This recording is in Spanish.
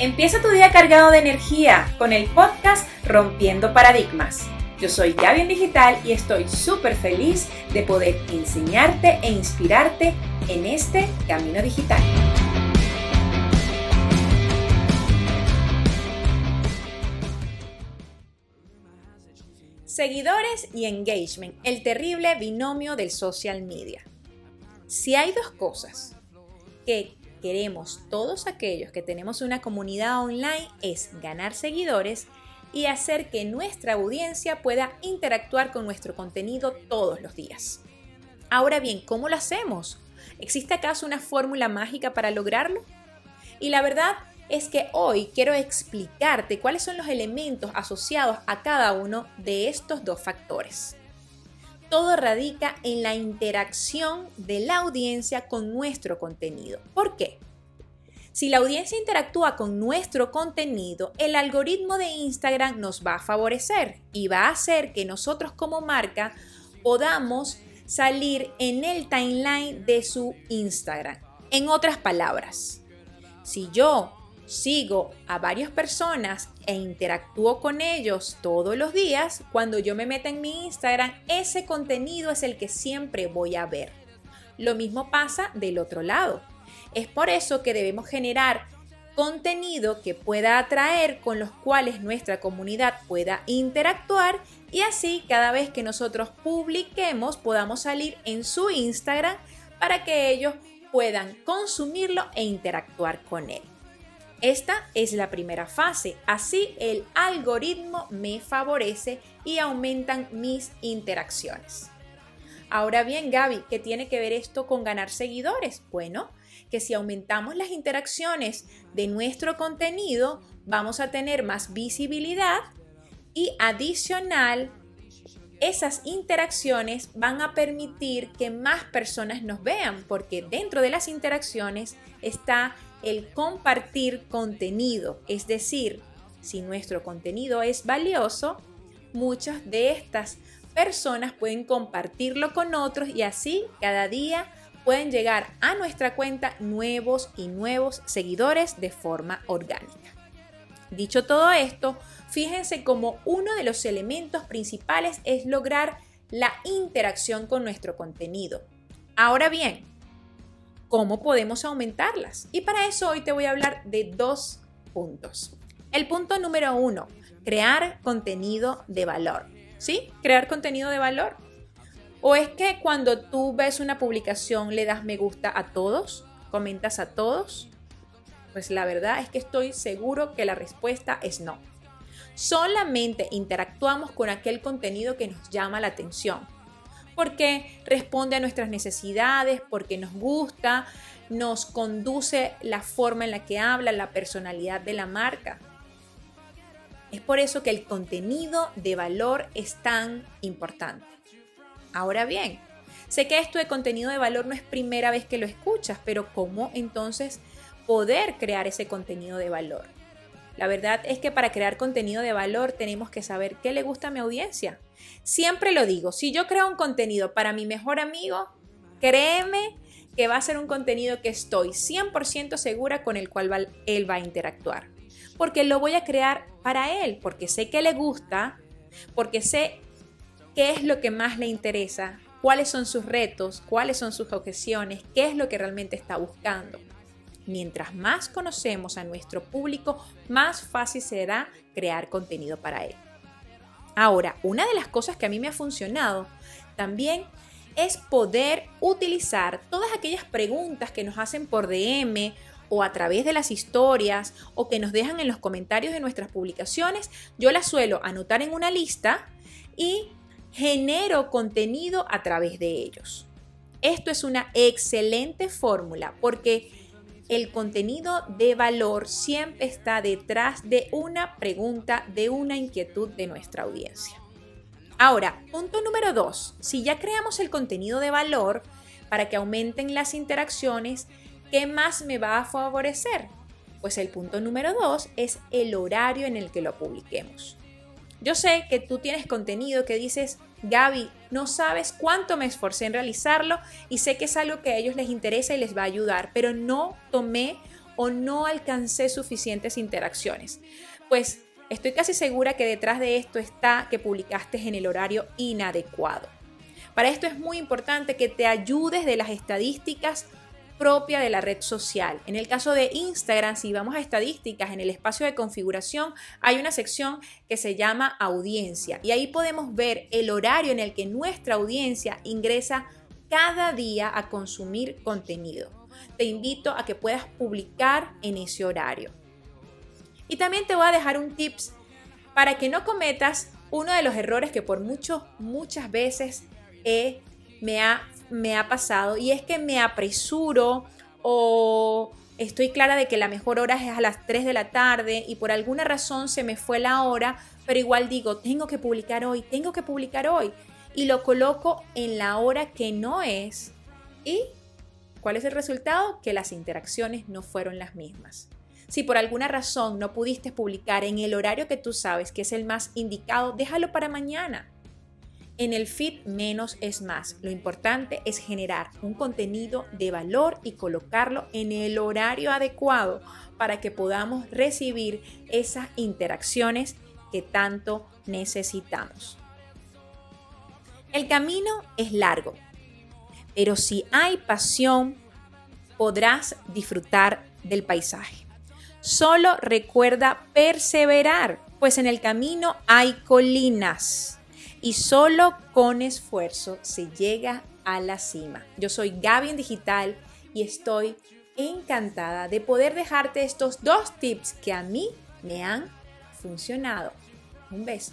Empieza tu día cargado de energía con el podcast Rompiendo Paradigmas. Yo soy Gaby en Digital y estoy súper feliz de poder enseñarte e inspirarte en este camino digital. Seguidores y engagement, el terrible binomio del social media. Si hay dos cosas que queremos todos aquellos que tenemos una comunidad online es ganar seguidores y hacer que nuestra audiencia pueda interactuar con nuestro contenido todos los días. Ahora bien, ¿cómo lo hacemos? ¿Existe acaso una fórmula mágica para lograrlo? Y la verdad es que hoy quiero explicarte cuáles son los elementos asociados a cada uno de estos dos factores. Todo radica en la interacción de la audiencia con nuestro contenido. ¿Por qué? Si la audiencia interactúa con nuestro contenido, el algoritmo de Instagram nos va a favorecer y va a hacer que nosotros como marca podamos salir en el timeline de su Instagram. En otras palabras, si yo sigo a varias personas e interactúo con ellos todos los días, cuando yo me meta en mi Instagram, ese contenido es el que siempre voy a ver. Lo mismo pasa del otro lado. Es por eso que debemos generar contenido que pueda atraer, con los cuales nuestra comunidad pueda interactuar y así cada vez que nosotros publiquemos podamos salir en su Instagram para que ellos puedan consumirlo e interactuar con él. Esta es la primera fase, así el algoritmo me favorece y aumentan mis interacciones. Ahora bien, Gaby, ¿qué tiene que ver esto con ganar seguidores? Bueno, que si aumentamos las interacciones de nuestro contenido, vamos a tener más visibilidad y adicional, esas interacciones van a permitir que más personas nos vean, porque dentro de las interacciones está el compartir contenido, es decir, si nuestro contenido es valioso, muchas de estas personas pueden compartirlo con otros y así cada día pueden llegar a nuestra cuenta nuevos y nuevos seguidores de forma orgánica. Dicho todo esto, fíjense como uno de los elementos principales es lograr la interacción con nuestro contenido. Ahora bien, cómo podemos aumentarlas. Y para eso hoy te voy a hablar de dos puntos. El punto número uno, crear contenido de valor. ¿Sí? Crear contenido de valor. ¿O es que cuando tú ves una publicación le das me gusta a todos? ¿Comentas a todos? Pues la verdad es que estoy seguro que la respuesta es no. Solamente interactuamos con aquel contenido que nos llama la atención porque responde a nuestras necesidades, porque nos gusta, nos conduce la forma en la que habla, la personalidad de la marca. Es por eso que el contenido de valor es tan importante. Ahora bien, sé que esto de contenido de valor no es primera vez que lo escuchas, pero ¿cómo entonces poder crear ese contenido de valor? La verdad es que para crear contenido de valor tenemos que saber qué le gusta a mi audiencia. Siempre lo digo, si yo creo un contenido para mi mejor amigo, créeme que va a ser un contenido que estoy 100% segura con el cual él va a interactuar. Porque lo voy a crear para él, porque sé que le gusta, porque sé qué es lo que más le interesa, cuáles son sus retos, cuáles son sus objeciones, qué es lo que realmente está buscando. Mientras más conocemos a nuestro público, más fácil será crear contenido para él. Ahora, una de las cosas que a mí me ha funcionado también es poder utilizar todas aquellas preguntas que nos hacen por DM o a través de las historias o que nos dejan en los comentarios de nuestras publicaciones. Yo las suelo anotar en una lista y genero contenido a través de ellos. Esto es una excelente fórmula porque el contenido de valor siempre está detrás de una pregunta, de una inquietud de nuestra audiencia. Ahora, punto número dos, si ya creamos el contenido de valor para que aumenten las interacciones, ¿qué más me va a favorecer? Pues el punto número dos es el horario en el que lo publiquemos. Yo sé que tú tienes contenido que dices, Gaby, no sabes cuánto me esforcé en realizarlo y sé que es algo que a ellos les interesa y les va a ayudar, pero no tomé o no alcancé suficientes interacciones. Pues estoy casi segura que detrás de esto está que publicaste en el horario inadecuado. Para esto es muy importante que te ayudes de las estadísticas propia de la red social. En el caso de Instagram, si vamos a estadísticas, en el espacio de configuración hay una sección que se llama audiencia y ahí podemos ver el horario en el que nuestra audiencia ingresa cada día a consumir contenido. Te invito a que puedas publicar en ese horario. Y también te voy a dejar un tips para que no cometas uno de los errores que por mucho, muchas veces me ha me ha pasado y es que me apresuro o estoy clara de que la mejor hora es a las 3 de la tarde y por alguna razón se me fue la hora, pero igual digo, tengo que publicar hoy, tengo que publicar hoy y lo coloco en la hora que no es y ¿cuál es el resultado? Que las interacciones no fueron las mismas. Si por alguna razón no pudiste publicar en el horario que tú sabes que es el más indicado, déjalo para mañana. En el feed menos es más. Lo importante es generar un contenido de valor y colocarlo en el horario adecuado para que podamos recibir esas interacciones que tanto necesitamos. El camino es largo, pero si hay pasión, podrás disfrutar del paisaje. Solo recuerda perseverar, pues en el camino hay colinas y solo con esfuerzo se llega a la cima. Yo soy Gaby en Digital y estoy encantada de poder dejarte estos dos tips que a mí me han funcionado. Un beso.